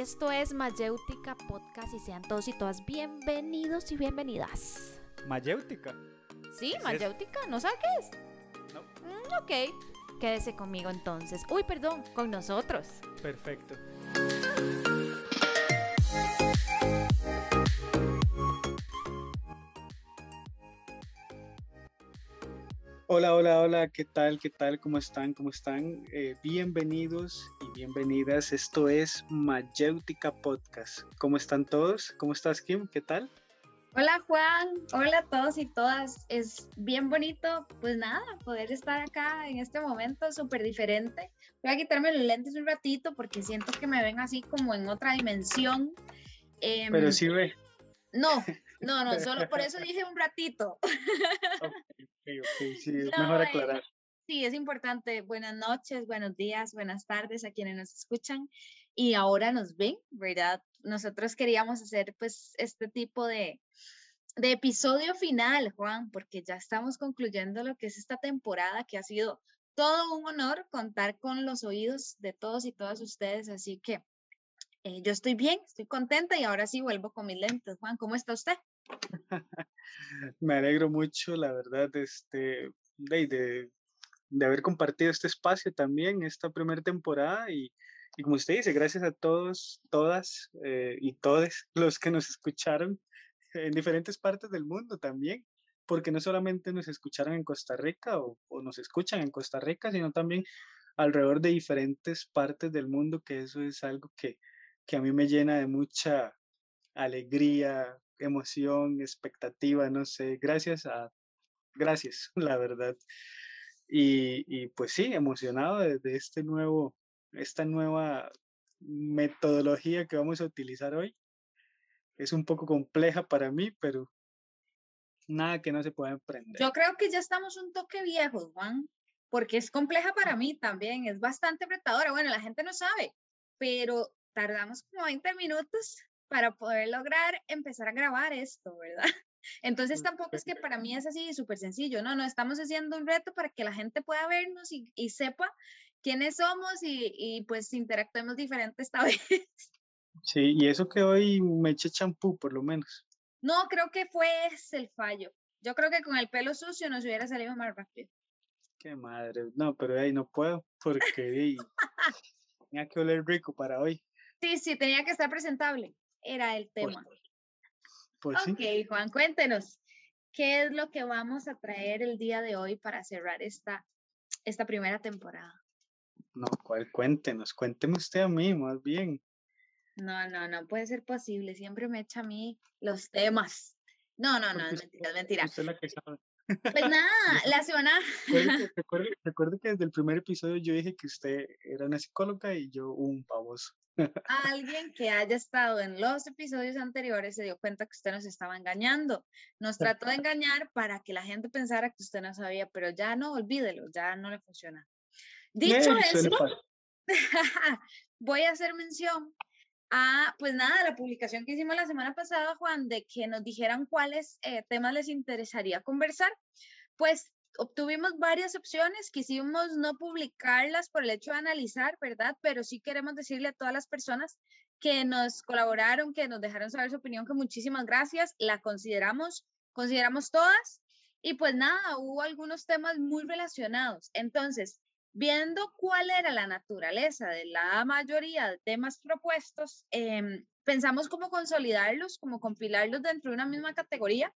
Esto es Mayéutica Podcast y sean todos y todas bienvenidos y bienvenidas. ¿Mayéutica? Sí, Mayéutica, ¿no sabes qué es? No. Mm, ok, quédese conmigo entonces. Uy, perdón, con nosotros. Perfecto. Hola, hola, hola, ¿qué tal? ¿Qué tal? ¿Cómo están? ¿Cómo están? Eh, bienvenidos y bienvenidas. Esto es Mayéutica Podcast. ¿Cómo están todos? ¿Cómo estás, Kim? ¿Qué tal? Hola Juan, hola a todos y todas. Es bien bonito, pues nada, poder estar acá en este momento súper diferente. Voy a quitarme los lentes un ratito porque siento que me ven así como en otra dimensión. Em, Pero sí ve. No, no, no, solo por eso dije un ratito. Ok, ok, sí, es No, mejor aclarar. Sí, es importante. Buenas noches, buenos días, buenas tardes a quienes nos escuchan y ahora nos ven, ¿verdad? Nosotros queríamos hacer pues este tipo de, de episodio final, Juan, porque ya estamos concluyendo lo que es esta temporada que ha sido todo un honor contar con los oídos de todos y todas ustedes, así que eh, yo estoy bien, estoy contenta y ahora sí vuelvo con mis lentes. Juan, ¿cómo está usted? Me alegro mucho, la verdad, este, de, de, haber compartido este espacio también, esta primera temporada y, y como usted dice, gracias a todos, todas eh, y todos los que nos escucharon en diferentes partes del mundo también, porque no solamente nos escucharon en Costa Rica o, o nos escuchan en Costa Rica, sino también alrededor de diferentes partes del mundo, que eso es algo que, que a mí me llena de mucha alegría, emoción, expectativa, no sé, gracias a, gracias, la verdad. Y, y pues sí, emocionado de, de este nuevo, esta nueva metodología que vamos a utilizar hoy. Es un poco compleja para mí, pero nada que no se pueda emprender. Yo creo que ya estamos un toque viejos, Juan, porque es compleja para mí también, es bastante retadora. Bueno, la gente no sabe, pero tardamos como 20 minutos para poder lograr empezar a grabar esto, ¿verdad? Entonces tampoco es que para mí es así súper sencillo, no, no, estamos haciendo un reto para que la gente pueda vernos y, y sepa quiénes somos y, y, pues interactuemos diferente esta vez. Sí, y eso que hoy me eché champú, por lo menos. No, creo que fue ese el fallo. Yo creo que con el pelo sucio nos hubiera salido más rápido. Qué madre. No, pero ahí no puedo porque tenía que oler rico para hoy. Sí, sí, tenía que estar presentable. Era el Pues, tema. pues. Ok, Juan, cuéntenos, ¿qué es lo que vamos a traer el día de hoy para cerrar esta, esta primera temporada? No, ¿cuál? Cuéntenos, cuénteme usted a mí, más bien. No, no, no puede ser posible. Siempre me echa a mí los temas. No, no, no, Porque es mentira, es mentira. usted es la que sabe. Pues nada, la semana, recuerde que desde el primer episodio yo dije que usted era una psicóloga y yo un baboso. alguien que haya estado en los episodios anteriores se dio cuenta que usted nos estaba engañando. Nos trató de engañar para que la gente pensara que usted no sabía, pero ya no, olvídelo, ya no le funciona. Dicho eso, voy a hacer mención a, pues nada, la publicación que hicimos la semana pasada, Juan, de que nos dijeran cuáles eh, temas les interesaría conversar. Pues obtuvimos varias opciones, quisimos no publicarlas por el hecho de analizar, ¿verdad? Pero sí queremos decirle a todas las personas que nos colaboraron, que nos dejaron saber su opinión, que muchísimas gracias, la consideramos, consideramos todas. Y pues nada, hubo algunos temas muy relacionados. Entonces, viendo cuál era la naturaleza de la mayoría de temas propuestos, em, pensamos cómo consolidarlos, cómo compilarlos dentro de una misma categoría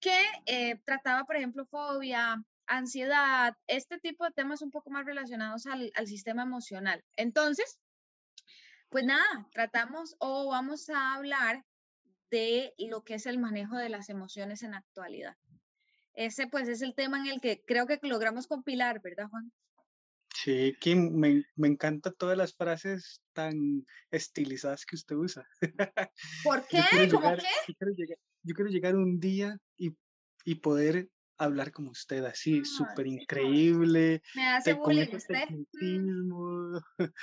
que eh, trataba, por ejemplo, fobia, ansiedad, este tipo de temas un poco más relacionados al, al sistema emocional. Entonces, pues nada, tratamos o vamos a hablar de lo que es el manejo de las emociones en actualidad. Ese pues es el tema en el que creo que logramos compilar, ¿verdad, Juan? Sí, Kim, me, me encantan todas las frases tan estilizadas que usted usa. ¿Por qué? ¿Cómo llegar, qué? yo quiero llegar, yo quiero llegar un día y, y poder hablar como usted, así, Ay, súper increíble, Me hace bullying usted. Mm.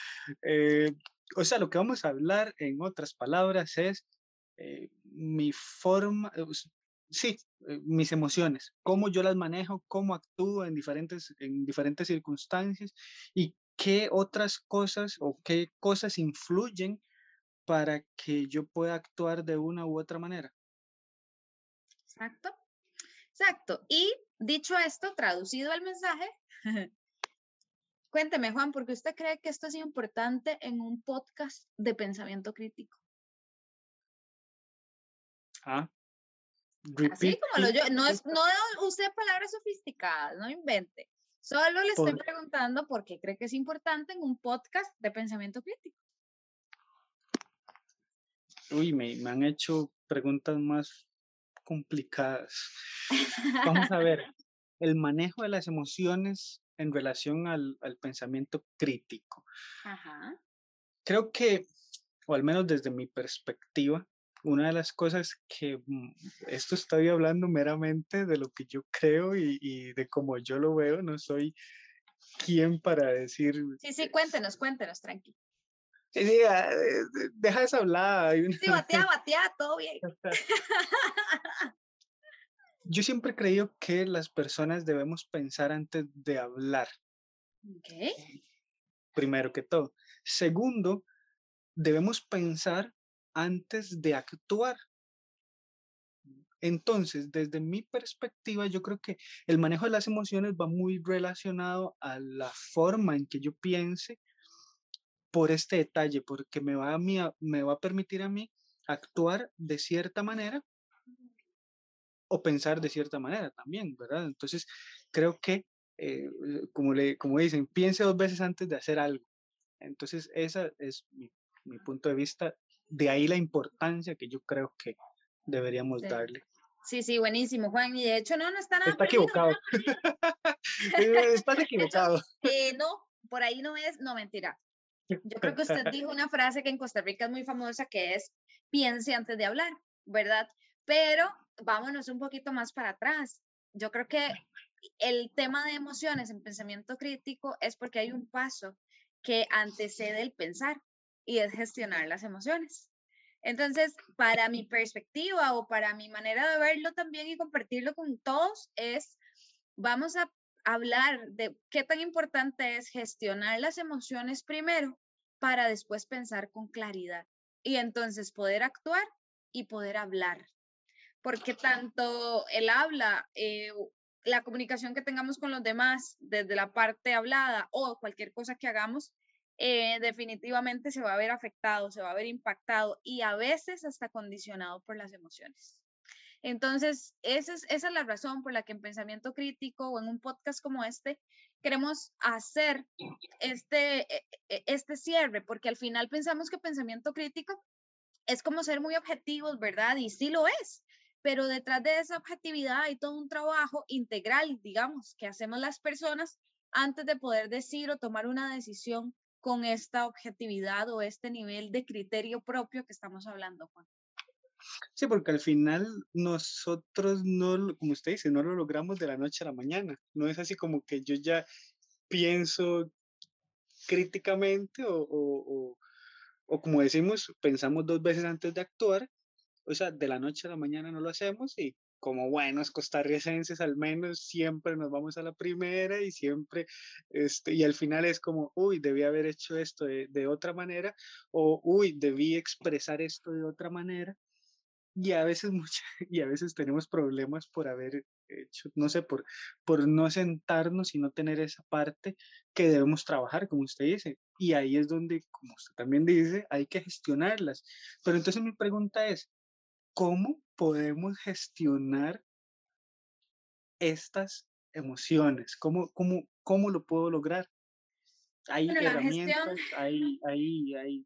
Eh, o sea, lo que vamos a hablar, en otras palabras, es eh, mi forma, eh, sí, eh, mis emociones, cómo yo las manejo, cómo actúo en diferentes, en diferentes circunstancias y qué otras cosas o qué cosas influyen para que yo pueda actuar de una u otra manera. Exacto. Exacto. Y dicho esto, traducido el mensaje, cuénteme, Juan, ¿por qué usted cree que esto es importante en un podcast de pensamiento crítico? Ah, Así como lo yo, no, es, no use palabras sofisticadas, no invente. Solo le estoy preguntando por qué cree que es importante en un podcast de pensamiento crítico. Uy, me, me han hecho preguntas más complicadas. Vamos a ver, el manejo de las emociones en relación al, al pensamiento crítico. Ajá. Creo que, o al menos desde mi perspectiva, una de las cosas que mm, esto estoy hablando meramente de lo que yo creo y, de cómo yo lo veo, no soy quien para decir... Sí, sí, cuéntenos, cuéntenos, tranquilo. Sí, sí, ah, deja esa hablada. Sí, batea, batea, todo bien. Yo siempre he creído que las personas debemos pensar antes de hablar. Okay. Primero que todo. Segundo, debemos pensar antes de actuar. Entonces, desde mi perspectiva, yo creo que el manejo de las emociones va muy relacionado a la forma en que yo piense por este detalle, porque me va a, mí, me va a permitir a mí actuar de cierta manera o pensar de cierta manera también, ¿verdad? Entonces, creo que, eh, como, le, como dicen, piense dos veces antes de hacer algo. Entonces, ese es mi, mi punto de vista de ahí la importancia que yo creo que deberíamos darle. Sí, sí, buenísimo, Juan. Y de hecho, no, no está nada. Está equivocado. Estás equivocado. Eh, no, por ahí no es, no, mentira. Yo creo que usted dijo una frase que en Costa Rica es muy famosa, que es piense antes de hablar, ¿verdad? Pero vámonos un poquito más para atrás. Yo creo que el tema de emociones en pensamiento crítico es porque hay un paso que antecede el pensar y es gestionar las emociones. Entonces, para mi perspectiva o para mi manera de verlo también y compartirlo con todos es, vamos a hablar de qué tan importante es gestionar las emociones primero para después pensar con claridad y entonces poder actuar y poder hablar. Porque tanto el habla, eh, la comunicación que tengamos con los demás desde la parte hablada o cualquier cosa que hagamos, eh, definitivamente se va a ver afectado, se va a ver impactado y a veces hasta condicionado por las emociones. Entonces, esa es, esa es la razón por la que en Pensamiento Crítico o en un podcast como este queremos hacer este, e, e, este cierre, porque al final pensamos que pensamiento crítico es como ser muy objetivos, ¿verdad? Y sí lo es, pero detrás de esa objetividad hay todo un trabajo integral, digamos, que hacemos las personas antes de poder decir o tomar una decisión con esta objetividad o este nivel de criterio propio que estamos hablando, Juan. Sí, porque al final nosotros no, como usted dice, no lo logramos de la noche a la mañana. No es así como que yo ya pienso críticamente o, o, o, como decimos, pensamos dos veces antes de actuar. O sea, de la noche a la mañana no lo hacemos y como buenos costarricenses al menos siempre nos vamos a la primera y siempre, este, y al final es como, uy, debí haber hecho esto de, de otra manera o, uy, debí expresar esto de otra manera. Y a veces, mucha, y a veces tenemos problemas por haber hecho, no sé, por, por no sentarnos y no tener esa parte que debemos trabajar, como usted dice. Y ahí es donde, como usted también dice, hay que gestionarlas. Pero entonces mi pregunta es, ¿cómo podemos gestionar estas emociones? ¿Cómo, cómo, cómo lo puedo lograr? Hay herramientas, hay, hay, hay,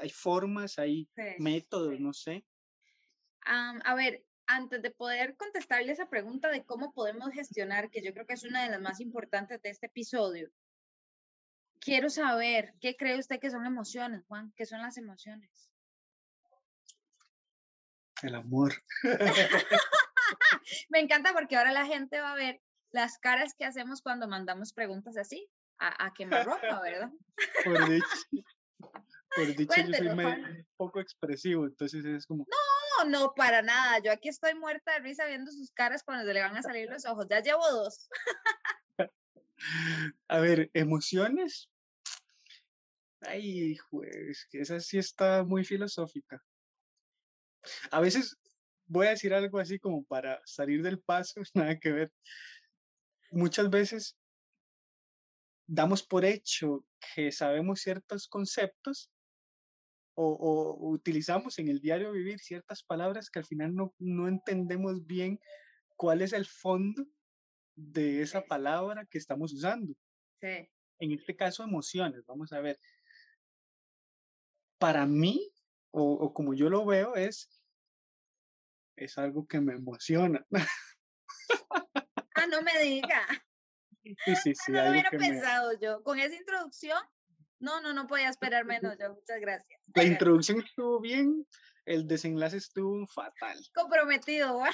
hay, formas, hay métodos, no sé. a ver, antes de poder contestarle esa pregunta de cómo podemos gestionar, que yo creo que es una de las más importantes de este episodio, quiero saber, ¿qué cree usted que son emociones, Juan? ¿Qué son las emociones? El amor. Me encanta porque ahora la gente va a ver las caras que hacemos cuando mandamos preguntas así, a, a ropa, ¿verdad? Por dicho, por dicho yo soy un poco expresivo, entonces es como... No, no, para nada. Yo aquí estoy muerta de risa viendo sus caras cuando se le van a salir los ojos. Ya llevo dos. a ver, emociones. Ay, pues, que esa sí está muy filosófica. A veces voy a decir algo así como para salir del paso, nada que ver. Muchas veces damos por hecho que sabemos ciertos conceptos o, utilizamos en el diario vivir ciertas palabras que al final no, no entendemos bien cuál es el fondo de esa palabra que estamos usando. Sí. En este caso, emociones. Vamos a ver. Para mí, o, o como yo lo veo, es, es algo que me emociona. Ah, no me diga. Sí, sí, sí. no lo hubiera pensado yo. Con esa introducción, no, no, no podía esperar menos yo. Muchas gracias. La introducción estuvo bien, el desenlace estuvo fatal. Comprometido, ¿va?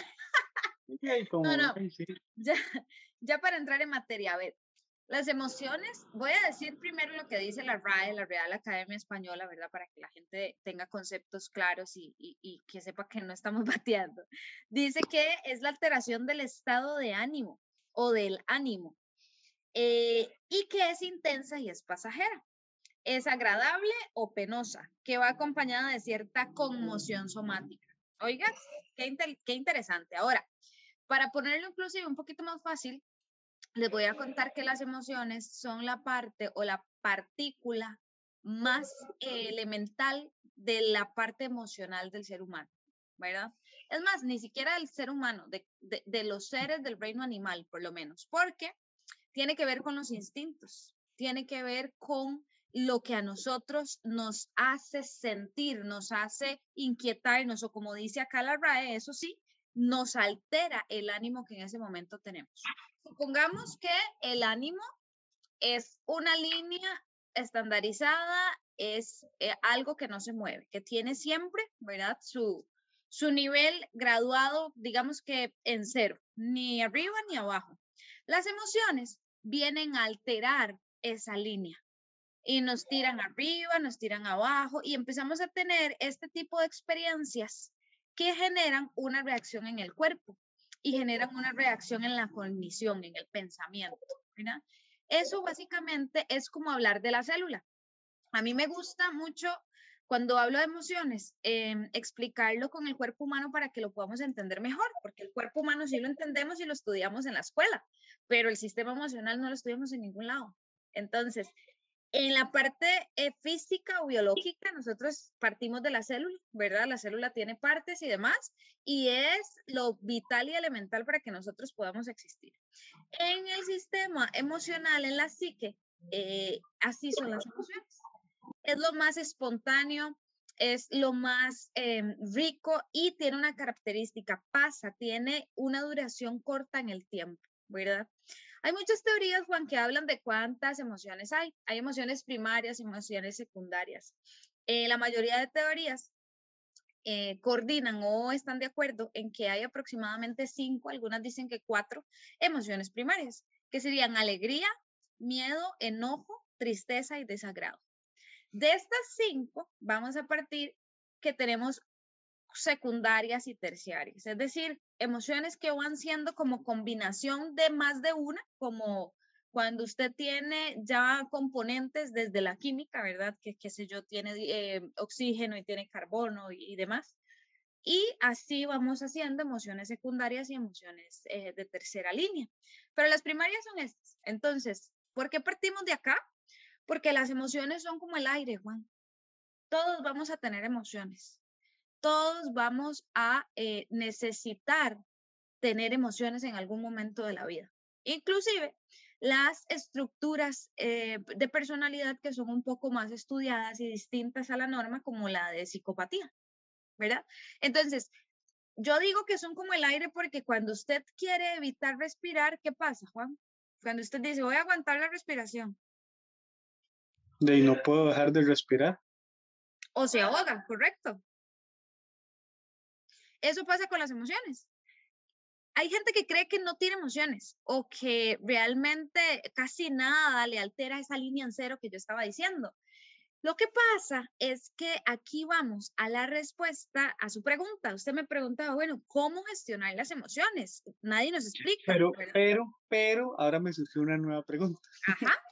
no, no. Ya, ya para entrar en materia, a ver, las emociones, voy a decir primero lo que dice la RAE, la Real Academia Española, ¿verdad? Para que la gente tenga conceptos claros y, que sepa que no estamos bateando. Dice que es la alteración del estado de ánimo o del ánimo eh, y que es intensa y es pasajera. Es agradable o penosa, que va acompañada de cierta conmoción somática. Oiga, qué, qué interesante. Ahora, para ponerlo inclusive un poquito más fácil, les voy a contar que las emociones son la parte o la partícula más elemental de la parte emocional del ser humano, ¿verdad? Es más, ni siquiera del ser humano, de, los seres del reino animal, por lo menos, porque tiene que ver con los instintos, tiene que ver con lo que a nosotros nos hace sentir, nos hace inquietarnos, o como dice acá la RAE, eso sí, nos altera el ánimo que en ese momento tenemos. Supongamos que el ánimo es una línea estandarizada, es eh, algo que no se mueve, que tiene siempre, ¿verdad? Su, su nivel graduado, digamos que en cero, ni arriba ni abajo. Las emociones vienen a alterar esa línea y nos tiran arriba, nos tiran abajo y empezamos a tener este tipo de experiencias que generan una reacción en el cuerpo y generan una reacción en la cognición, en el pensamiento. Eso básicamente es como hablar de la célula. A mí me gusta mucho cuando hablo de emociones, em, explicarlo con el cuerpo humano para que lo podamos entender mejor, porque el cuerpo humano sí lo entendemos y lo estudiamos en la escuela, pero el sistema emocional no lo estudiamos en ningún lado. Entonces, en la parte eh, física o biológica, nosotros partimos de la célula, ¿verdad? La célula tiene partes y demás, y es lo vital y elemental para que nosotros podamos existir. En el sistema emocional, en la psique, eh, así son las emociones. Es lo más espontáneo, es lo más em, rico y tiene una característica, pasa, tiene una duración corta en el tiempo, ¿verdad? Hay muchas teorías, Juan, que hablan de cuántas emociones hay. Hay emociones primarias emociones secundarias. Eh, la mayoría de teorías eh, coordinan o están de acuerdo en que hay aproximadamente cinco, algunas dicen que cuatro emociones primarias, que serían alegría, miedo, enojo, tristeza y desagrado. De estas cinco, vamos a partir que tenemos secundarias y terciarias, es decir, emociones que van siendo como combinación de más de una, como cuando usted tiene ya componentes desde la química, ¿verdad? Que, qué sé yo, tiene eh, oxígeno y tiene carbono y, demás. Y así vamos haciendo emociones secundarias y emociones eh, de tercera línea. Pero las primarias son estas. Entonces, ¿por qué partimos de acá? Porque las emociones son como el aire, Juan. Todos vamos a tener emociones todos vamos a eh, necesitar tener emociones en algún momento de la vida. Inclusive las estructuras eh, de personalidad que son un poco más estudiadas y distintas a la norma, como la de psicopatía, ¿verdad? Entonces, yo digo que son como el aire porque cuando usted quiere evitar respirar, ¿qué pasa, Juan? Cuando usted dice, voy a aguantar la respiración. De no puedo dejar de respirar. O se ahoga, correcto. Eso pasa con las emociones. Hay gente que cree que no tiene emociones o que realmente casi nada le altera esa línea en cero que yo estaba diciendo. Lo que pasa es que aquí vamos a la respuesta a su pregunta. Usted me preguntaba, bueno, ¿cómo gestionar las emociones? Nadie nos explica. Pero, pero, pero, ahora me surgió una nueva pregunta. Ajá.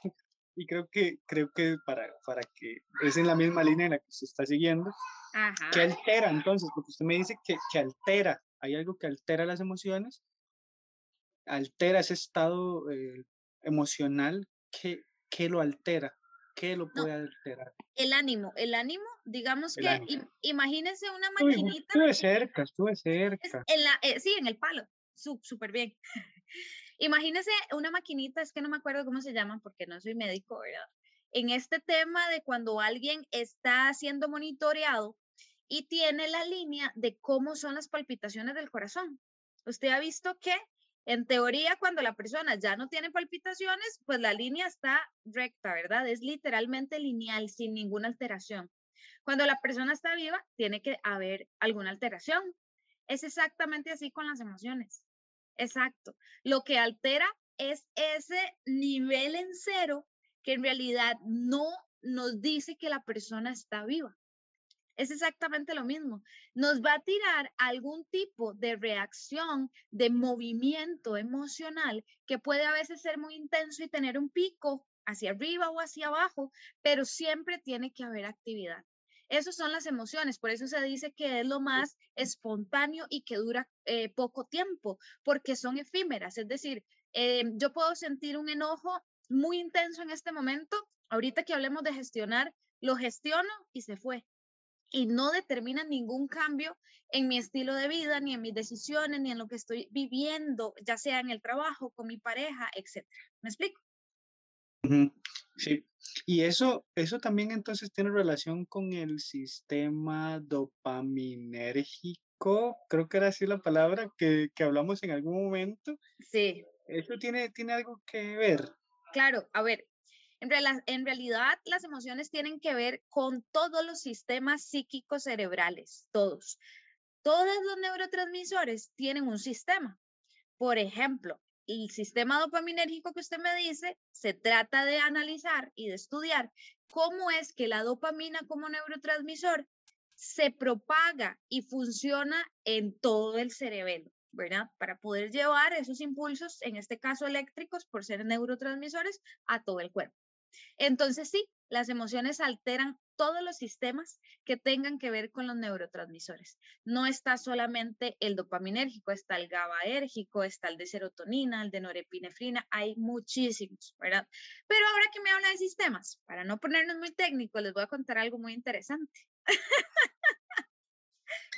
Y creo que, creo que para, para que es en la misma línea en la que se está siguiendo, Ajá. que altera entonces, porque usted me dice que, que altera, hay algo que altera las emociones, altera ese estado eh, emocional, ¿qué, ¿qué lo altera? ¿Qué lo puede alterar? El ánimo, el ánimo, digamos El que ánimo. im- imagínense una maquinita. estuve cerca, estuve Es cerca. en la, eh, sí, en el palo. Súper bien. Imagínese una maquinita, es que no me acuerdo cómo se llaman porque no soy médico, ¿verdad? En este tema de cuando alguien está siendo monitoreado y tiene la línea de cómo son las palpitaciones del corazón. Usted ha visto que en teoría cuando la persona ya no tiene palpitaciones, pues la línea está recta, ¿verdad? Es literalmente lineal, sin ninguna alteración. Cuando la persona está viva, tiene que haber alguna alteración. Es exactamente así con las emociones. Exacto. Lo que altera es ese nivel en cero que en realidad no nos dice que la persona está viva. Es exactamente lo mismo. Nos va a tirar algún tipo de reacción, de movimiento emocional que puede a veces ser muy intenso y tener un pico hacia arriba o hacia abajo, pero siempre tiene que haber actividad. Esas son las emociones, por eso se dice que es lo más espontáneo y que dura eh, poco tiempo, porque son efímeras. Es decir, eh, yo puedo sentir un enojo muy intenso en este momento, ahorita que hablemos de gestionar, lo gestiono y se fue. Y no determina ningún cambio en mi estilo de vida, ni en mis decisiones, ni en lo que estoy viviendo, ya sea en el trabajo, con mi pareja, etc. ¿Me explico? Sí, y eso, eso también entonces tiene relación con el sistema dopaminérgico, creo que era así la palabra que, que hablamos en algún momento. Sí, ¿Eso tiene, tiene algo que ver? Claro, a ver, en, rela- en realidad las emociones tienen que ver con todos los sistemas psíquicos cerebrales, todos. Todos los neurotransmisores tienen un sistema. Por ejemplo, el sistema dopaminérgico que usted me dice, se trata de analizar y de estudiar cómo es que la dopamina como neurotransmisor se propaga y funciona en todo el cerebelo. ¿verdad? Para poder llevar esos impulsos, en este caso eléctricos, por ser neurotransmisores, a todo el cuerpo. Entonces, sí, las emociones alteran todos los sistemas que tengan que ver con los neurotransmisores. No está solamente el dopaminérgico, está el GABAérgico, está el de serotonina, el de norepinefrina, hay muchísimos, ¿verdad? Pero ahora que me habla de sistemas, para no ponernos muy técnicos, les voy a contar algo muy interesante.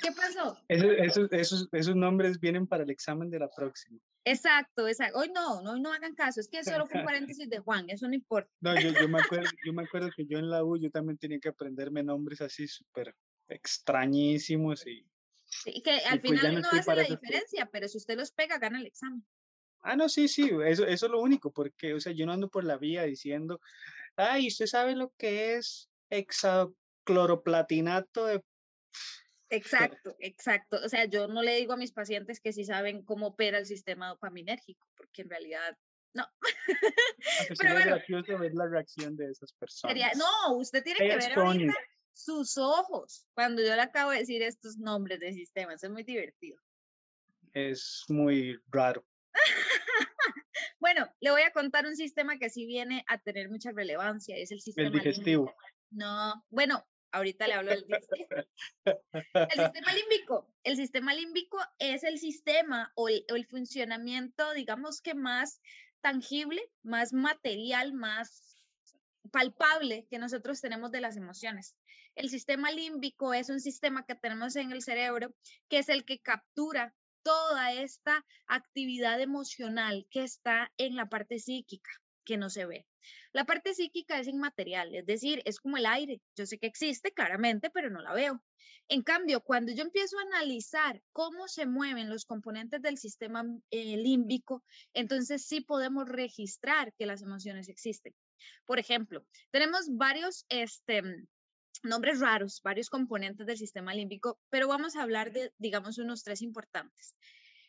¿Qué pasó? Eso- esos, esos, esos nombres vienen para el examen de la próxima. Exacto, exacto. Hoy no, hoy no hagan caso, es que solo fue un paréntesis de Juan, eso no importa. No, yo, yo me acuerdo, yo me acuerdo que yo en la U yo también tenía que aprenderme nombres así súper extrañísimos y... Sí, que al pues ya final no no hace la diferencia, pero si usted los pega, gana el examen. Ah, no, sí, sí, eso, eso es lo único, porque, o sea, yo no ando por la vía diciendo, ay, ¿usted sabe lo que es hexacloroplatinato de Exacto, exacto. O sea, yo no le digo a mis pacientes que sí saben cómo opera el sistema dopaminérgico, porque en realidad no. Ah, Pero bueno. gracioso ver la reacción de esas personas. Sería, no, usted tiene que ver ahorita sus ojos cuando yo le acabo de decir estos nombres de sistemas. Es muy divertido. Es muy raro. Bueno, le voy a contar un sistema que sí viene a tener mucha relevancia, es el sistema El digestivo. No, bueno, ahorita le hablo del digestivo. El sistema límbico. El sistema límbico es el sistema o el funcionamiento, digamos que más tangible, más material, más palpable que nosotros tenemos de las emociones. El sistema límbico es un sistema que tenemos en el cerebro que es el que captura toda esta actividad emocional que está en la parte psíquica, que no se ve. La parte psíquica es inmaterial, es decir, es como el aire. Yo sé que existe claramente, pero no la veo. En cambio, cuando yo empiezo a analizar cómo se mueven los componentes del sistema eh, límbico, entonces sí podemos registrar que las emociones existen. Por ejemplo, tenemos varios este, nombres raros, varios componentes del sistema límbico, pero vamos a hablar de, digamos, unos tres importantes.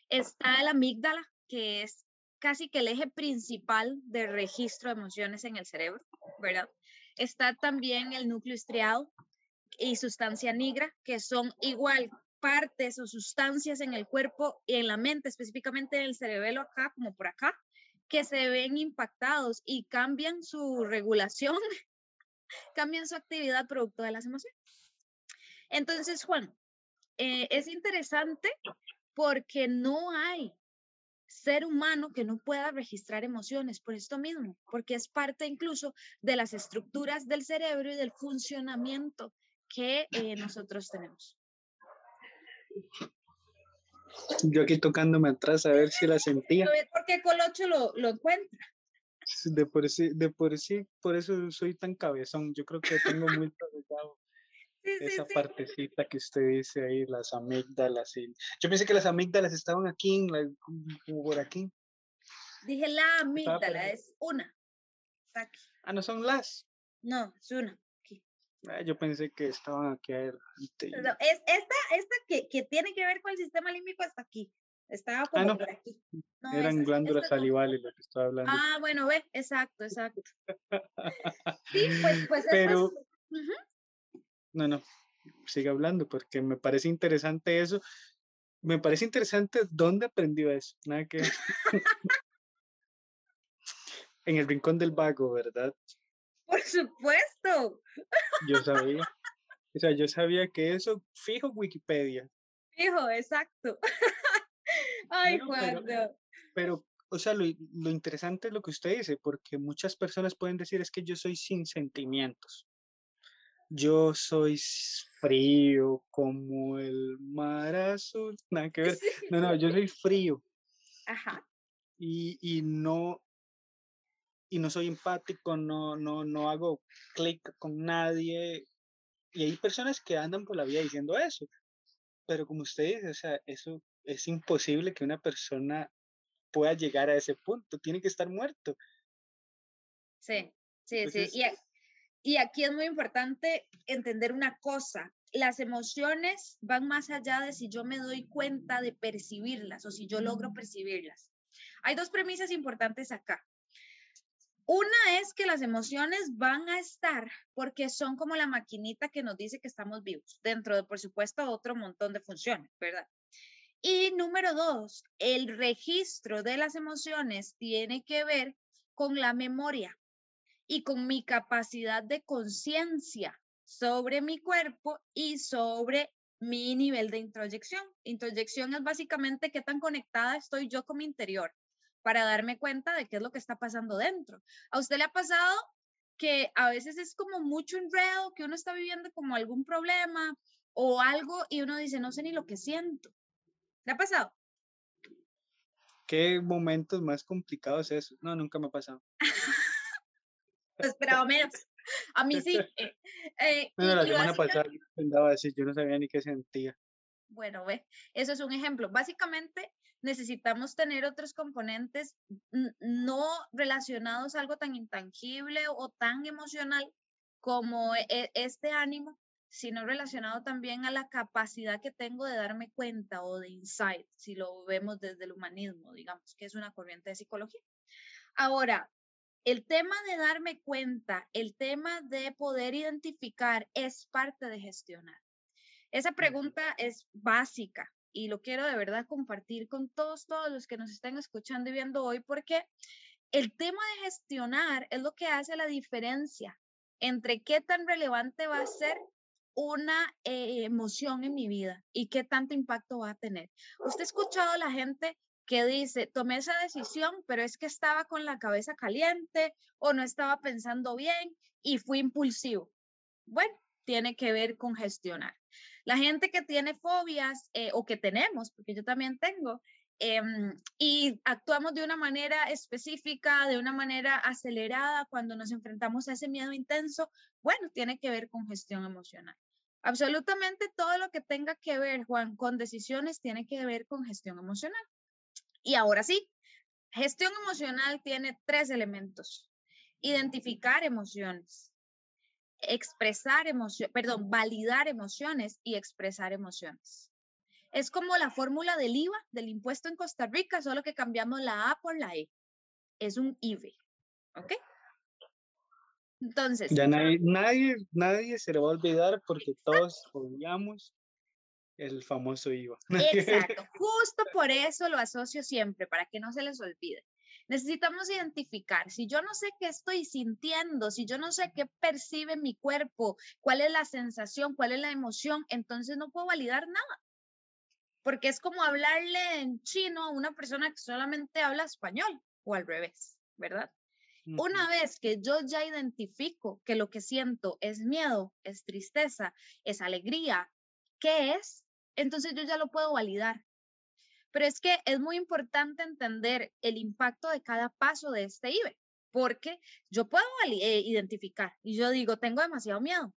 Está la amígdala, que es casi que el eje principal de registro de emociones en el cerebro, ¿verdad? Está también el núcleo estriado y sustancia nigra, que son igual partes o sustancias en el cuerpo y en la mente, específicamente en el cerebelo acá, como por acá, que se ven impactados y cambian su regulación, cambian su actividad producto de las emociones. Entonces, Juan, eh, es interesante porque no hay ser humano que no pueda registrar emociones por esto mismo, porque es parte incluso de las estructuras del cerebro y del funcionamiento que eh, nosotros tenemos. Yo aquí tocándome atrás a ver si la sentía. Porque Colocho lo, lo encuentra. De por sí, de por sí, por eso soy tan cabezón. Yo creo que tengo muy esa partecita que usted dice ahí, las amígdalas. Y... Yo pensé que las amígdalas estaban aquí, en la, por aquí. Dije la amígdala, es una. Ah, no son las. No, es una. Ah, yo pensé que estaban aquí. es, esta esta que, que, tiene que ver con el sistema límbico hasta aquí. Estaba ah, como por aquí. Eran glándulas salivales lo que estaba hablando. Ah, bueno, ve, exacto, exacto. sí, pues, pues Pero, no, no, sigue hablando porque me parece interesante eso. Me parece interesante dónde aprendió eso. Nada que en el rincón del vago, ¿verdad? Por supuesto. Yo sabía. O sea, yo sabía que eso fijo Wikipedia. Fijo, exacto. Ay, Juan. Pero, o sea, lo, lo, interesante es lo que usted dice, porque muchas personas pueden decir es que yo soy sin sentimientos yo soy frío como el mar azul, nada que ver. No, no, yo soy frío. Ajá. Y, y no y no soy empático, no, no, no hago clic con nadie. Y hay personas que andan por la vida diciendo eso. Pero como usted dice, o sea, eso es imposible que una persona pueda llegar a ese punto. Tiene que estar muerto. Sí, sí, sí. Y, y aquí es muy importante entender una cosa, las emociones van más allá de si yo me doy cuenta de percibirlas o si yo logro percibirlas. Hay dos premisas importantes acá. Una es que las emociones van a estar porque son como la maquinita que nos dice que estamos vivos, dentro de, por supuesto, otro montón de funciones, ¿verdad? Y número dos, el registro de las emociones tiene que ver con la memoria y con mi capacidad de conciencia sobre mi cuerpo y sobre mi nivel de introyección. Introyección es básicamente qué tan conectada estoy yo con mi interior para darme cuenta de qué es lo que está pasando dentro. ¿A usted le ha pasado que a veces es como mucho enredo, que uno está viviendo como algún problema o algo y uno dice, no sé ni lo que siento? ¿Le ha pasado? ¿Qué momentos más complicados es eso? No, nunca me ha pasado. esperaba menos. A mí sí. Eh, eh la semana pasada a decir, yo no sabía ni qué sentía. Bueno, ve, eso es un ejemplo. Básicamente necesitamos tener otros componentes no relacionados a algo tan intangible o tan emocional como e, este ánimo, sino relacionado también a la capacidad que tengo de darme cuenta o de insight, si lo vemos desde el humanismo, digamos, que es una corriente de psicología. Ahora, el tema de darme cuenta, el tema de poder identificar es parte de gestionar. Esa pregunta es básica y lo quiero de verdad compartir con todos, todos los que nos estén escuchando y viendo hoy, porque el tema de gestionar es lo que hace la diferencia entre qué tan relevante va a ser una eh, emoción en mi vida y qué tanto impacto va a tener. Usted ha escuchado a la gente que dice, tomé esa decisión, pero es que estaba con la cabeza caliente o no estaba pensando bien y fui impulsivo. Bueno, tiene que ver con gestionar. La gente que tiene fobias eh, o que tenemos, porque yo también tengo, em, y actuamos de una manera específica, de una manera acelerada cuando nos enfrentamos a ese miedo intenso, bueno, tiene que ver con gestión emocional. Absolutamente todo lo que tenga que ver, Juan, con decisiones tiene que ver con gestión emocional. Y ahora sí, gestión emocional tiene tres elementos. Identificar emociones, expresar emociones, perdón, validar emociones y expresar emociones. Es como la fórmula del IVA, del impuesto en Costa Rica, solo que cambiamos la A por la E. Es un IVE. ¿Ok? Entonces. Ya nadie, nadie, nadie se le va a olvidar porque todos odiamos el famoso IVA. Exacto, justo por eso lo asocio siempre, para que no se les olvide. Necesitamos identificar, si yo no sé qué estoy sintiendo, si yo no sé qué percibe mi cuerpo, cuál es la sensación, cuál es la emoción, entonces no puedo validar nada. Porque es como hablarle en chino a una persona que solamente habla español o al revés, ¿verdad? Una vez que yo ya identifico que lo que siento es miedo, es tristeza, es alegría, ¿qué es? Entonces yo ya lo puedo validar. Pero es que es muy importante entender el impacto de cada paso de este IBE, porque yo puedo eh, identificar y yo digo, tengo demasiado miedo,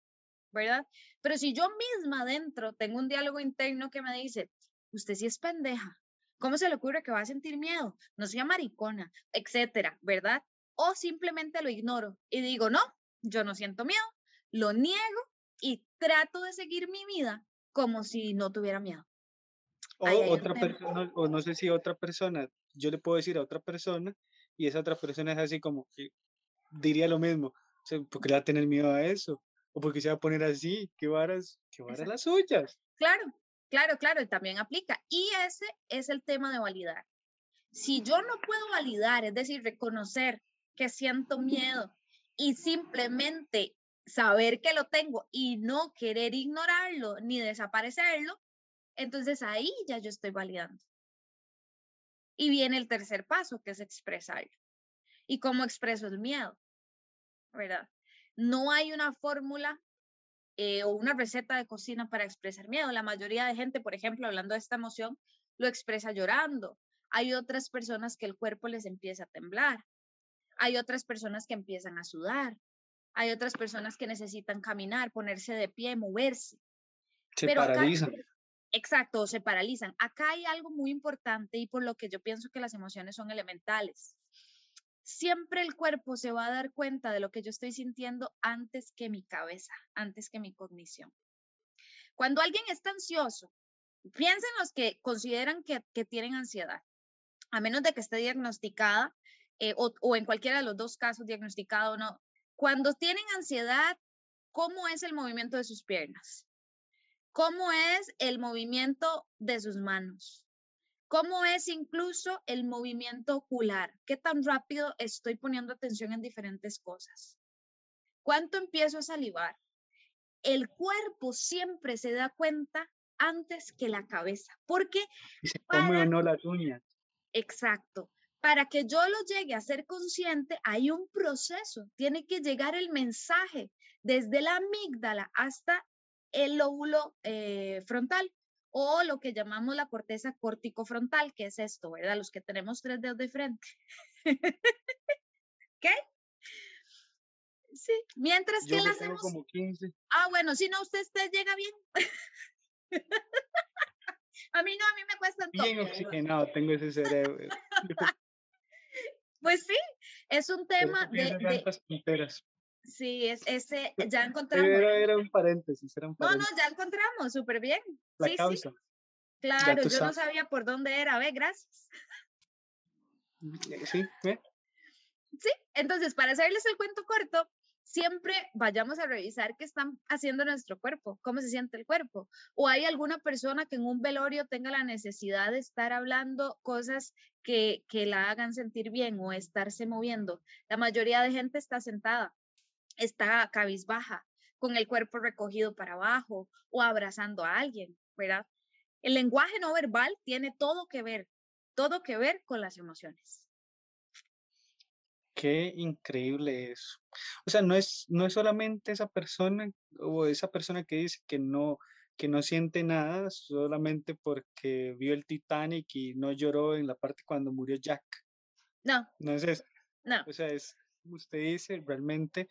¿verdad? Pero si yo misma dentro tengo un diálogo interno que me dice, usted sí es pendeja, ¿cómo se le ocurre que va a sentir miedo? No sea maricona, etcétera, ¿verdad? O simplemente lo ignoro y digo, no, yo no siento miedo, lo niego y trato de seguir mi vida como si no tuviera miedo. O otra persona, o no sé si otra persona, yo le puedo decir a otra persona y esa otra persona es así como que diría lo mismo. O ¿Por qué le va a tener miedo a eso? ¿O porque se va a poner así? ¿Qué varas, qué varas las suyas? Claro, claro, claro, también aplica. Y ese es el tema de validar. Si yo no puedo validar, es decir, reconocer que siento miedo y simplemente saber que lo tengo y no querer ignorarlo ni desaparecerlo, entonces ahí ya yo estoy validando. Y viene el tercer paso, que es expresarlo. ¿Y cómo expreso el miedo? ¿Verdad? No hay una fórmula eh, o una receta de cocina para expresar miedo. La mayoría de gente, por ejemplo, hablando de esta emoción, lo expresa llorando. Hay otras personas que el cuerpo les empieza a temblar. Hay otras personas que empiezan a sudar. Hay otras personas que necesitan caminar, ponerse de pie, moverse. Se Pero paralizan. Exacto, se paralizan. Acá hay algo muy importante y por lo que yo pienso que las emociones son elementales. Siempre el cuerpo se va a dar cuenta de lo que yo estoy sintiendo antes que mi cabeza, antes que mi cognición. Cuando alguien está ansioso, piensen los que consideran que, tienen ansiedad, a menos de que esté diagnosticada eh, o, o en cualquiera de los dos casos diagnosticado o no. Cuando tienen ansiedad, ¿cómo es el movimiento de sus piernas? cómo es el movimiento de sus manos, cómo es incluso el movimiento ocular, qué tan rápido estoy poniendo atención en diferentes cosas, cuánto empiezo a salivar. El cuerpo siempre se da cuenta antes que la cabeza, porque... Y se come o no las uñas. Exacto. Para que yo lo llegue a ser consciente, hay un proceso. Tiene que llegar el mensaje desde la amígdala hasta el lóbulo eh, frontal o lo que llamamos la corteza corticofrontal, que es esto, ¿verdad? Los que tenemos tres dedos de frente. ¿Qué? Sí, mientras que la hacemos... como 15. Ah, bueno, si no, usted, usted llega bien. a mí no, a mí me cuesta todo. Bien oxigenado tengo ese cerebro. pues sí, es un tema de... de... Sí, es ese, ya encontramos. Era, un paréntesis, era un paréntesis. No, no, ya encontramos, súper bien. La causa. Claro, yo no sabía por dónde era, ve, gracias. Eh, sí, ¿ve? Sí, entonces, para hacerles el cuento corto, siempre vayamos a revisar qué están haciendo nuestro cuerpo, cómo se siente el cuerpo. O hay alguna persona que en un velorio tenga la necesidad de estar hablando cosas que, que la hagan sentir bien o estarse moviendo. La mayoría de gente está sentada está cabizbaja, con el cuerpo recogido para abajo o abrazando a alguien, ¿verdad? El lenguaje no verbal tiene todo que ver, todo que ver con las emociones. Qué increíble eso. O sea, no es, no es solamente esa persona o esa persona que dice que no, que no siente nada solamente porque vio el Titanic y no lloró en la parte cuando murió Jack. No. No es eso. No. O sea, es, usted dice, realmente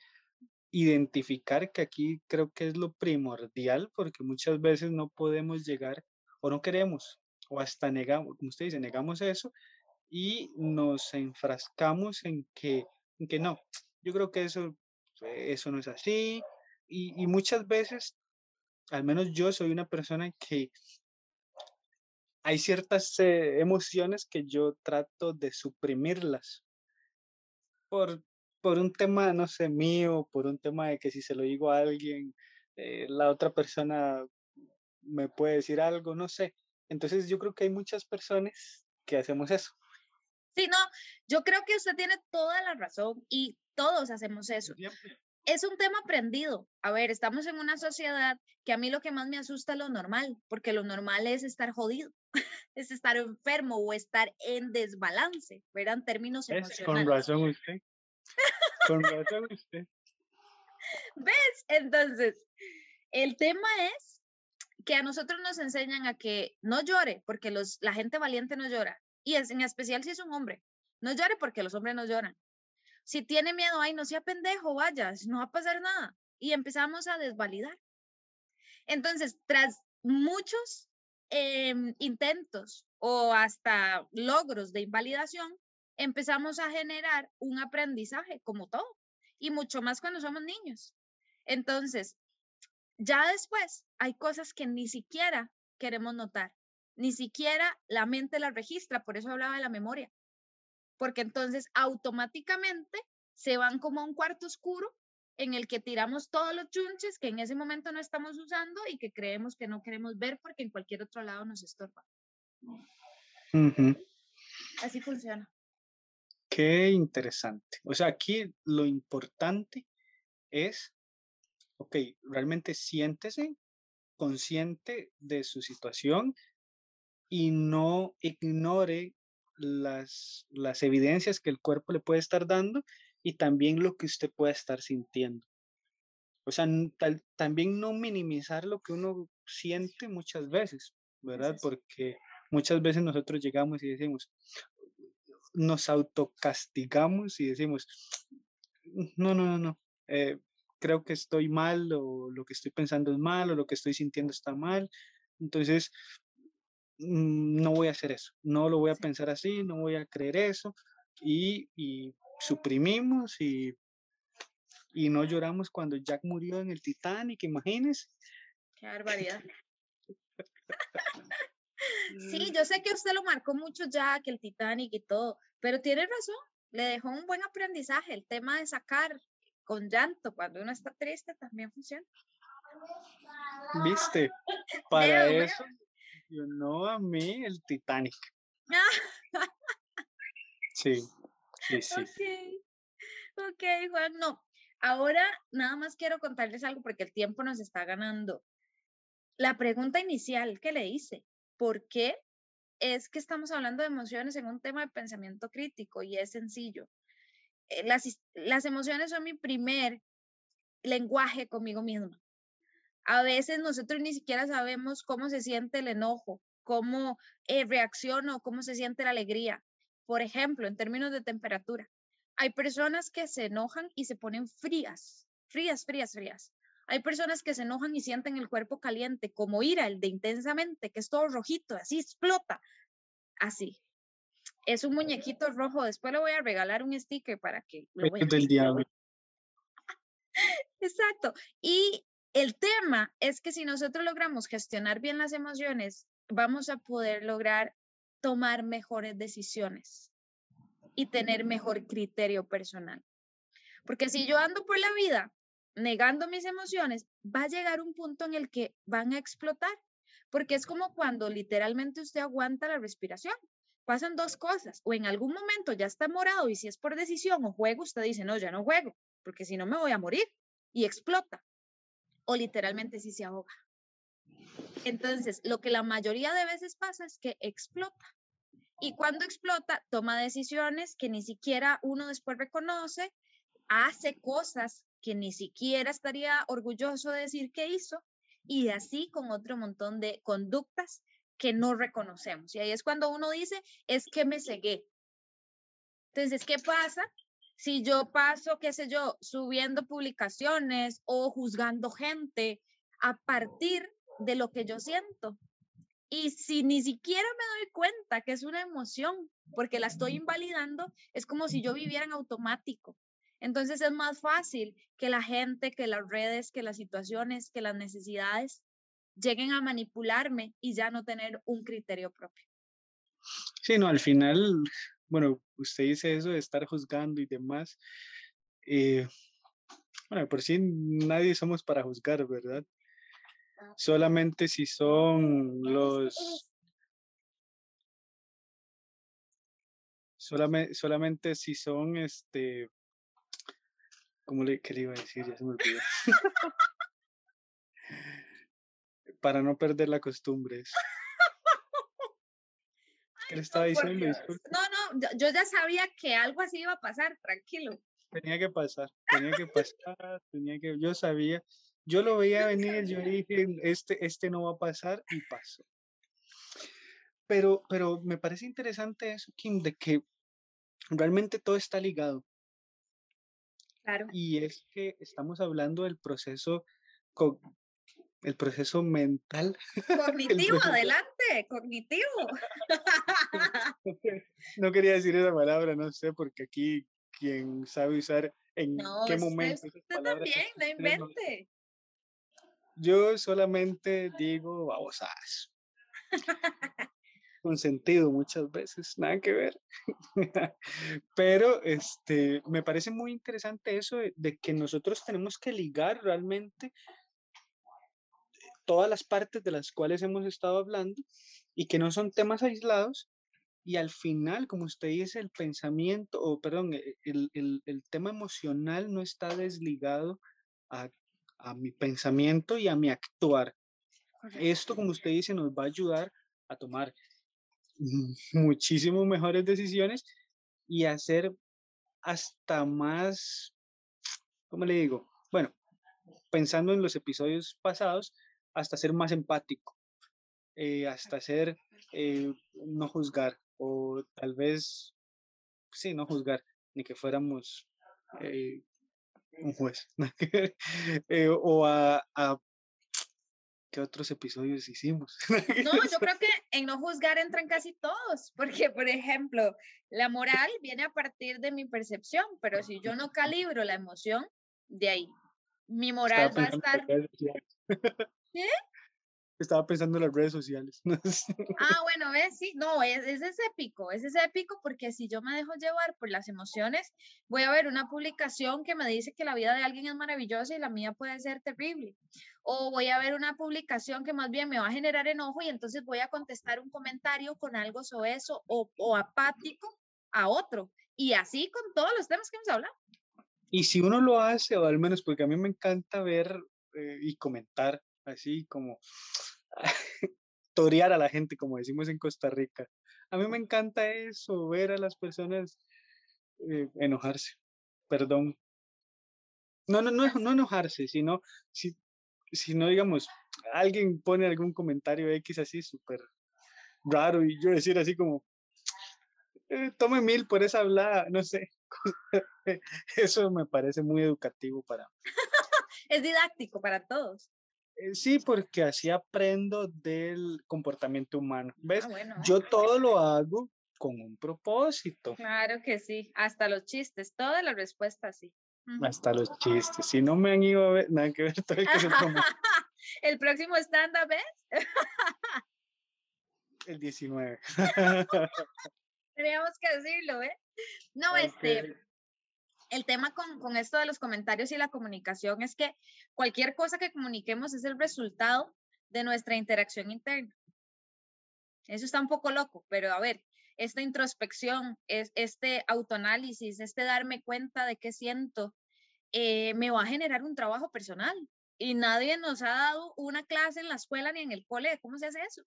identificar que aquí creo que es lo primordial porque muchas veces no podemos llegar o no queremos o hasta negamos, como usted dice, negamos eso y nos enfrascamos en que, en que no, yo creo que eso, eso no es así y, y muchas veces, al menos yo soy una persona que hay ciertas eh, emociones que yo trato de suprimirlas por, por un tema, no sé, mío, por un tema de que si se lo digo a alguien, eh, la otra persona me puede decir algo, no sé. Entonces yo creo que hay muchas personas que hacemos eso. Sí, no, yo creo que usted tiene toda la razón y todos hacemos eso. Es un tema aprendido. A ver, estamos en una sociedad que a mí lo que más me asusta es lo normal, porque lo normal es estar jodido, es estar enfermo o estar en desbalance, ¿verdad? En términos emocionales. Con razón usted. Con razón usted. ¿Ves? Entonces, el tema es que a nosotros nos enseñan a que no llore, porque los, la gente valiente no llora. Y en especial si es un hombre. No llore porque los hombres no lloran. Si tiene miedo, ay, no sea pendejo, vaya, no va a pasar nada. Y empezamos a desvalidar. Entonces, tras muchos em, intentos o hasta logros de invalidación, empezamos a generar un aprendizaje, como todo, y mucho más cuando somos niños. Entonces, ya después hay cosas que ni siquiera queremos notar, ni siquiera la mente las registra, por eso hablaba de la memoria, porque entonces automáticamente se van como a un cuarto oscuro en el que tiramos todos los chunches que en ese momento no estamos usando y que creemos que no queremos ver porque en cualquier otro lado nos estorba. Así funciona. Qué interesante. O sea, aquí lo importante es, ok, realmente siéntese consciente de su situación y no ignore las, las evidencias que el cuerpo le puede estar dando y también lo que usted pueda estar sintiendo. O sea, también no minimizar lo que uno siente muchas veces, ¿verdad? Porque muchas veces nosotros llegamos y decimos, nos autocastigamos y decimos, no, no, no, no, eh, creo que estoy mal o lo que estoy pensando es mal o lo que estoy sintiendo está mal. Entonces, no voy a hacer eso, no lo voy a pensar así, no voy a creer eso y, y suprimimos y, y no lloramos cuando Jack murió en el Titanic, imagínese. Qué barbaridad. Sí, yo sé que usted lo marcó mucho Jack, el Titanic y todo, pero tiene razón, le dejó un buen aprendizaje. El tema de sacar con llanto cuando uno está triste también funciona. ¿Viste? Para eso, yo no a mí el Titanic. sí. Sí, sí. Ok, ok, Juan, no. Ahora nada más quiero contarles algo porque el tiempo nos está ganando. La pregunta inicial que le hice, ¿por qué es que estamos hablando de emociones en un tema de pensamiento crítico? Y es sencillo. Eh, las, las emociones son mi primer lenguaje conmigo misma. A veces nosotros ni siquiera sabemos cómo se siente el enojo, cómo eh, reacciono, cómo se siente la alegría. Por ejemplo, en términos de temperatura, hay personas que se enojan y se ponen frías, frías, frías, frías. Hay personas que se enojan y sienten el cuerpo caliente, como ira, el de intensamente, que es todo rojito, así explota. Así. Es un muñequito rojo. Después le voy a regalar un sticker para que lo del diablo. Exacto. Y el tema es que si nosotros logramos gestionar bien las emociones, vamos a poder lograr tomar mejores decisiones y tener mejor criterio personal. Porque si yo ando por la vida negando mis emociones, va a llegar un punto en el que van a explotar. Porque es como cuando literalmente usted aguanta la respiración. Pasan dos cosas. O en algún momento ya está morado y si es por decisión o juego, usted dice, no, ya no juego, porque si no me voy a morir y explota. O literalmente si se ahoga. Entonces, lo que la mayoría de veces pasa es que explota. Y cuando explota, toma decisiones que ni siquiera uno después reconoce, hace cosas que ni siquiera estaría orgulloso de decir que hizo, y así con otro montón de conductas que no reconocemos. Y ahí es cuando uno dice, es que me cegué. Entonces, ¿qué pasa? Si yo paso, qué sé yo, subiendo publicaciones o juzgando gente a partir de lo que yo siento, y si ni siquiera me doy cuenta que es una emoción, porque la estoy invalidando, es como si yo viviera en automático. Entonces es más fácil que la gente, que las redes, que las situaciones, que las necesidades lleguen a manipularme y ya no tener un criterio propio. Sí, no, al final, bueno, usted dice eso de estar juzgando y demás. Eh, bueno, por sí nadie somos para juzgar, ¿verdad? solamente si son los Solamente, solamente si son, este, ¿cómo le, qué le iba a decir? Ya se me olvidó. Para no perder la costumbre. ¿Qué le estaba diciendo? No, no, yo ya sabía que algo así iba a pasar, tranquilo. Tenía que pasar, tenía que pasar, tenía que, yo sabía, yo lo veía venir, yo dije, este, este no va a pasar y pasó. Pero, pero me parece interesante eso, Kim, de que realmente todo está ligado. Claro. Y es que estamos hablando del proceso, el proceso mental. Cognitivo, adelante, cognitivo. no quería decir esa palabra, no sé, porque aquí quien sabe usar en qué momento. Usted también, no invente. Yo solamente digo babosadas. Con sentido muchas veces, nada que ver. Pero este, me parece muy interesante eso de, que nosotros tenemos que ligar realmente todas las partes de las cuales hemos estado hablando y que no son temas aislados, y al final, como usted dice, el pensamiento, o perdón, e, el, el, el tema emocional no está desligado a, a, mi pensamiento y a mi actuar. Esto, como usted dice, nos va a ayudar a tomar muchísimo mejores decisiones y a ser hasta más, ¿cómo le digo? Bueno, pensando en los episodios pasados, hasta ser más empático, eh, hasta ser, eh, no juzgar, o tal vez, sí, no juzgar, ni que fuéramos eh, un juez, o a, a, ¿qué otros episodios hicimos? no, yo creo que en no juzgar entran casi todos, porque, por ejemplo, la moral viene a partir de mi percepción, pero si yo no calibro la emoción, de ahí, mi moral va a estar... ¿Qué? estaba pensando en las redes sociales. ah, bueno, ¿ves? Sí, no, es, es épico, es, es épico porque si yo me dejo llevar por las emociones, voy a ver una publicación que me dice que la vida de alguien es maravillosa y la mía puede ser terrible. O voy a ver una publicación que más bien me va a generar enojo y entonces voy a contestar un comentario con algo sobre eso o, o apático a otro. Y así con todos los temas que hemos hablado. Y si uno lo hace, o al menos porque a mí me encanta ver eh, y comentar así como torear a la gente, como decimos en Costa Rica. A mí me encanta eso, ver a las personas eh, enojarse, perdón. No, no, no, no enojarse, sino, si, si no, digamos, alguien pone algún comentario X así súper raro y yo decir así como, eh, tome mil por esa hablada, no sé. Eso me parece muy educativo para... es didáctico para todos. Eh, sí, porque así aprendo del comportamiento humano. Ah, ¿Ves? Yo todo lo hago con un propósito. Claro que sí, hasta los chistes, toda la respuesta sí. Hasta los chistes. Si no me han ido a ver, nada que ver, todo el, que se el próximo stand-up es el 19. Teníamos que decirlo, ¿eh? No, este, el tema con, esto de los comentarios y la comunicación es que cualquier cosa que comuniquemos es el resultado de nuestra interacción interna. Eso está un poco loco, pero a ver, esta introspección, es, este autoanálisis, este darme cuenta de qué siento, eh, me va a generar un trabajo personal. Y nadie nos ha dado una clase en la escuela ni en el cole de cómo se hace eso.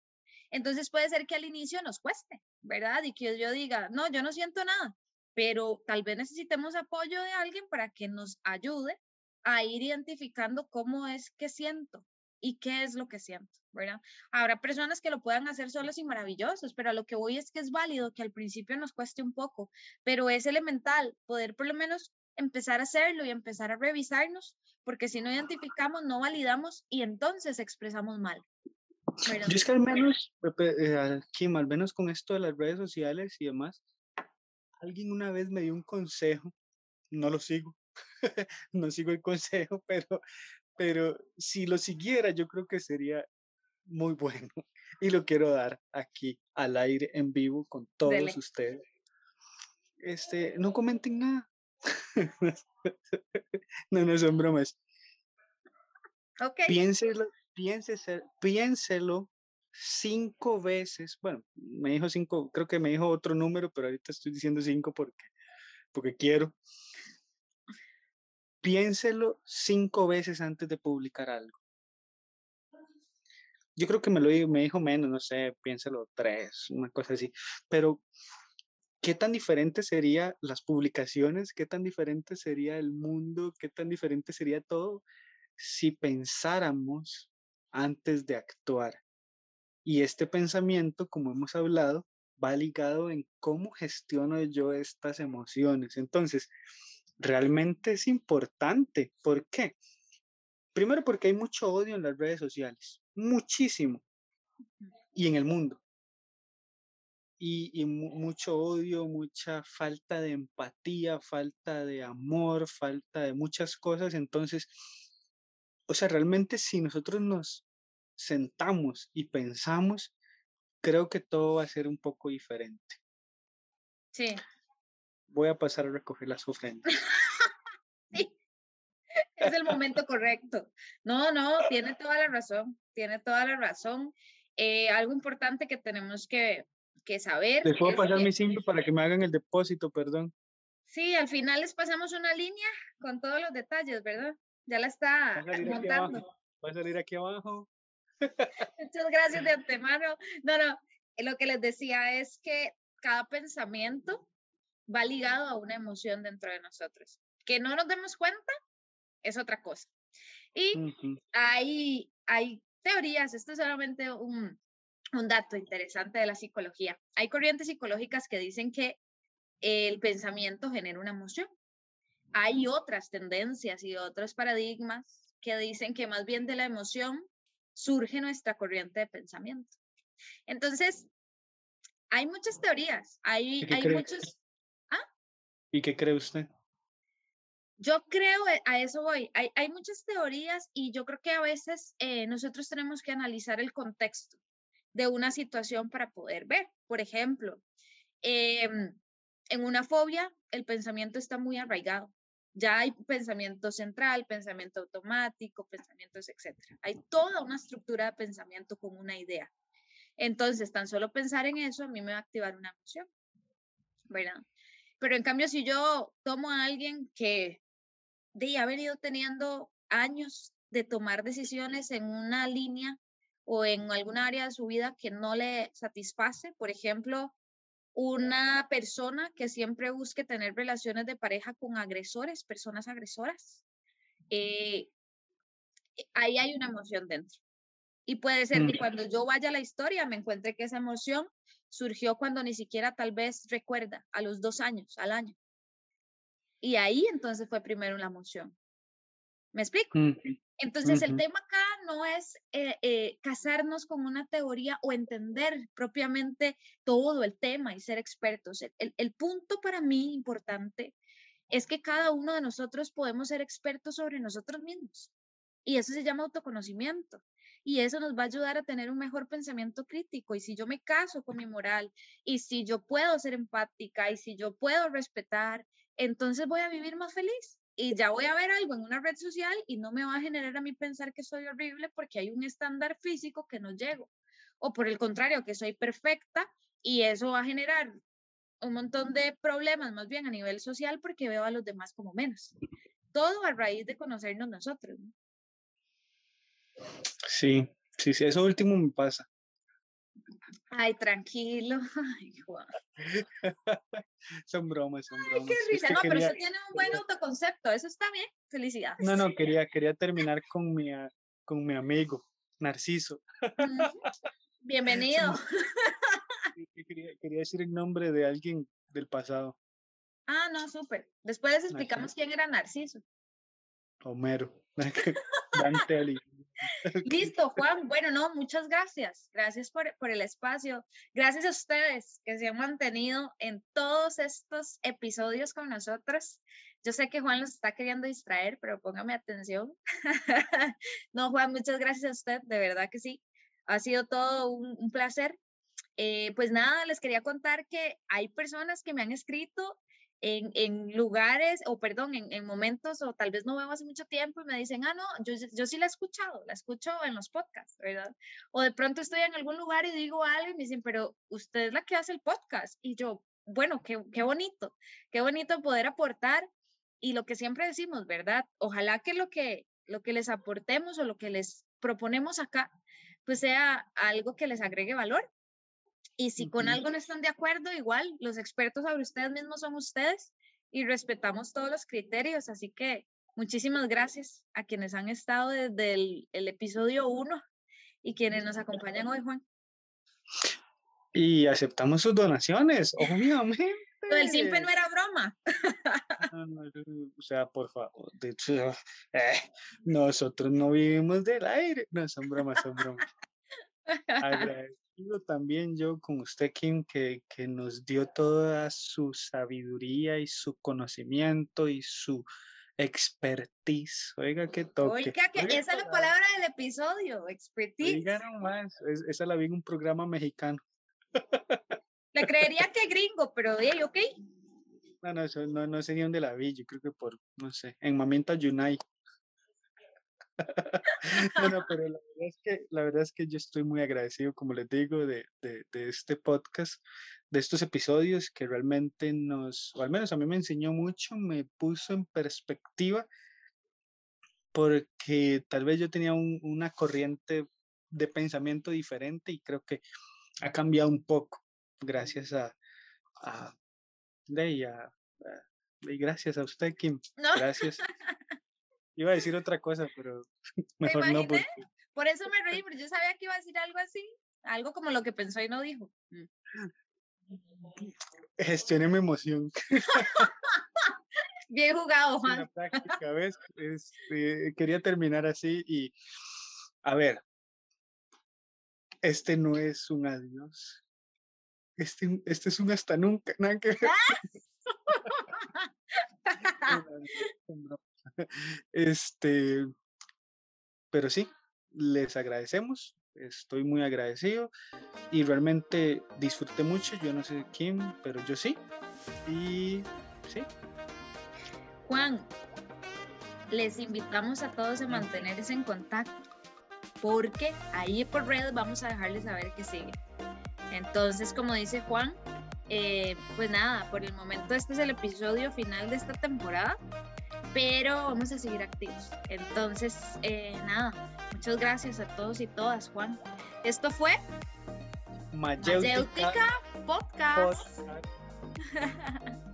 Entonces puede ser que al inicio nos cueste, ¿verdad? Y que yo diga, no, yo no siento nada pero tal vez necesitemos apoyo de alguien para que nos ayude a ir identificando cómo es que siento y qué es lo que siento, ¿verdad? Habrá personas que lo puedan hacer solos y maravillosos, pero a lo que voy es que es válido que al principio nos cueste un poco, pero es elemental poder por lo menos empezar a hacerlo y empezar a revisarnos, porque si no identificamos, no validamos y entonces expresamos mal. Yo es que al menos, eh, Kim, al menos con esto de las redes sociales y demás, alguien una vez me dio un consejo, no lo sigo, no sigo el consejo, pero, pero si lo siguiera yo creo que sería muy bueno y lo quiero dar aquí al aire en vivo con todos ustedes. Este, no comenten nada. no, no son bromas. Okay. Piénselo, piénselo, piénselo cinco veces, bueno, me dijo cinco, creo que me dijo otro número, pero ahorita estoy diciendo cinco porque, porque quiero. Piénselo cinco veces antes de publicar algo. Yo creo que me lo me dijo menos, no sé, piénselo tres, una cosa así. Pero, ¿qué tan diferente serían las publicaciones? ¿Qué tan diferente sería el mundo? ¿Qué tan diferente sería todo si pensáramos antes de actuar? Y este pensamiento, como hemos hablado, va ligado en cómo gestiono yo estas emociones. Entonces, realmente es importante. ¿Por qué? Primero porque hay mucho odio en las redes sociales, muchísimo, y en el mundo. Y, mucho odio, mucha falta de empatía, falta de amor, falta de muchas cosas. Entonces, o sea, realmente si nosotros nos sentamos y pensamos, creo que todo va a ser un poco diferente. Sí. Voy a pasar a recoger las ofrendas. sí. Es el momento correcto. No, no, tiene toda la razón, tiene toda la razón. Eh, algo importante que tenemos que, que saber. Les puedo pasar mi simple para que me hagan el depósito, perdón. Sí, al final les pasamos una línea con todos los detalles, ¿verdad? Ya la está montando. Va a salir aquí abajo. Muchas gracias de antemano. No, no, lo que les decía es que cada pensamiento va ligado a una emoción dentro de nosotros. Que no nos demos cuenta es otra cosa. Y hay, hay teorías, esto es solamente un, un dato interesante de la psicología. Hay corrientes psicológicas que dicen que el pensamiento genera una emoción. Hay otras tendencias y otros paradigmas que dicen que más bien de la emoción surge nuestra corriente de pensamiento. Entonces, hay muchas teorías, hay, hay muchos... ¿Ah? ¿Y qué cree usted? Yo creo, eh, a eso voy, hay, hay muchas teorías y yo creo que a veces eh, nosotros tenemos que analizar el contexto de una situación para poder ver. Por ejemplo, em, en una fobia el pensamiento está muy arraigado. Ya hay pensamiento central, pensamiento automático, pensamientos, etc. Hay toda una estructura de pensamiento con una idea. Entonces, tan solo pensar en eso a mí me va a activar una emoción, ¿verdad? Pero en cambio, si yo tomo a alguien que de, ha venido teniendo años de tomar decisiones en una línea o en alguna área de su vida que no le satisface, por ejemplo, una persona que siempre busque tener relaciones de pareja con agresores, personas agresoras, eh, ahí hay una emoción dentro. Y puede ser que mm. cuando yo vaya a la historia me encuentre que esa emoción surgió cuando ni siquiera tal vez recuerda, a los dos años, al año. Y ahí entonces fue primero la emoción. ¿Me explico? Entonces, el tema acá no es eh, eh, casarnos con una teoría o entender propiamente todo el tema y ser expertos. El, el, punto para mí importante es que cada uno de nosotros podemos ser expertos sobre nosotros mismos. Y eso se llama autoconocimiento. Y eso nos va a ayudar a tener un mejor pensamiento crítico. Y si yo me caso con mi moral, y si yo puedo ser empática, y si yo puedo respetar, entonces voy a vivir más feliz y ya voy a ver algo en una red social y no me va a generar a mí pensar que soy horrible porque hay un estándar físico que no llego. O por el contrario, que soy perfecta y eso va a generar un montón de problemas más bien a nivel social porque veo a los demás como menos. Todo a raíz de conocernos nosotros. Sí, sí, sí, eso último me pasa. Ay, tranquilo. Ay, son bromas, son bromas. Ay, qué risa. no, pero eso tiene un buen autoconcepto. Eso está bien. Felicidades. No, no, quería, quería terminar con mi, con mi amigo, Narciso. Bienvenido. quería, quería, decir el nombre de alguien del pasado. Ah, no, súper. Después les explicamos quién era Narciso. Homero. Dante Listo, Juan. Bueno, no, muchas gracias. Gracias por, por, el espacio. Gracias a ustedes que se han mantenido en todos estos episodios con nosotros. Yo sé que Juan los está queriendo distraer, pero póngame atención. no, Juan, muchas gracias a usted, de verdad que sí. Ha sido todo un, placer. Eh, pues nada, les quería contar que hay personas que me han escrito en, en lugares, o perdón, en, en, momentos, o tal vez no veo hace mucho tiempo y me dicen, ah, no, yo, yo sí la he escuchado, la escucho en los podcasts, ¿verdad? O de pronto estoy en algún lugar y digo algo y me dicen, pero usted es la que hace el podcast. Y yo, bueno, qué, qué bonito, qué bonito poder aportar y lo que siempre decimos, ¿verdad? Ojalá que lo que, lo que les aportemos o lo que les proponemos acá, pues sea algo que les agregue valor. Y si con algo no están de acuerdo, igual los expertos sobre ustedes mismos son ustedes y respetamos todos los criterios. Así que muchísimas gracias a quienes han estado desde el, el episodio 1 y quienes nos acompañan hoy, Juan. Y aceptamos sus donaciones, obviamente. Lo del simple no era broma. o sea, por favor, de hecho, eh, nosotros no vivimos del aire. No, son bromas, son bromas. Agradecido también yo con usted, Kim, que, que nos dio toda su sabiduría y su conocimiento y su expertise. Oiga, qué toque. Oiga, que esa es la palabra del episodio, expertise. Oiga nomás, esa la vi en un programa mexicano. Le creería que gringo, pero de ok. No, no, no, no sé ni dónde la vi, yo creo que por, no sé, en Mamenta Yunai. bueno, pero la verdad, es que, la verdad es que yo estoy muy agradecido, como les digo, de, de, de, este podcast, de estos episodios que realmente nos, o al menos a mí me enseñó mucho, me puso en perspectiva, porque tal vez yo tenía un, una corriente de pensamiento diferente y creo que ha cambiado un poco gracias a, a, de a, y gracias a usted, Kim. Gracias. Iba a decir otra cosa, pero mejor no. Porque... Por eso me reí, porque yo sabía que iba a decir algo así, algo como lo que pensó y no dijo. Mm. Gestione mi emoción. Bien jugado, Juan. Práctica, ¿ves? Este, quería terminar así y, a ver, este no es un adiós. Este, este es un hasta nunca, nada que ver. Este, pero sí, les agradecemos, estoy muy agradecido y realmente disfruté mucho, yo no sé quién, pero yo sí. Y sí. Juan, les invitamos a todos a mantenerse en contacto porque ahí por redes vamos a dejarles saber que sigue. Entonces, como dice Juan, eh, pues nada, por el momento este es el episodio final de esta temporada, pero vamos a seguir activos. Entonces, eh, nada, muchas gracias a todos y todas, Juan. Esto fue Mayéutica, Podcast.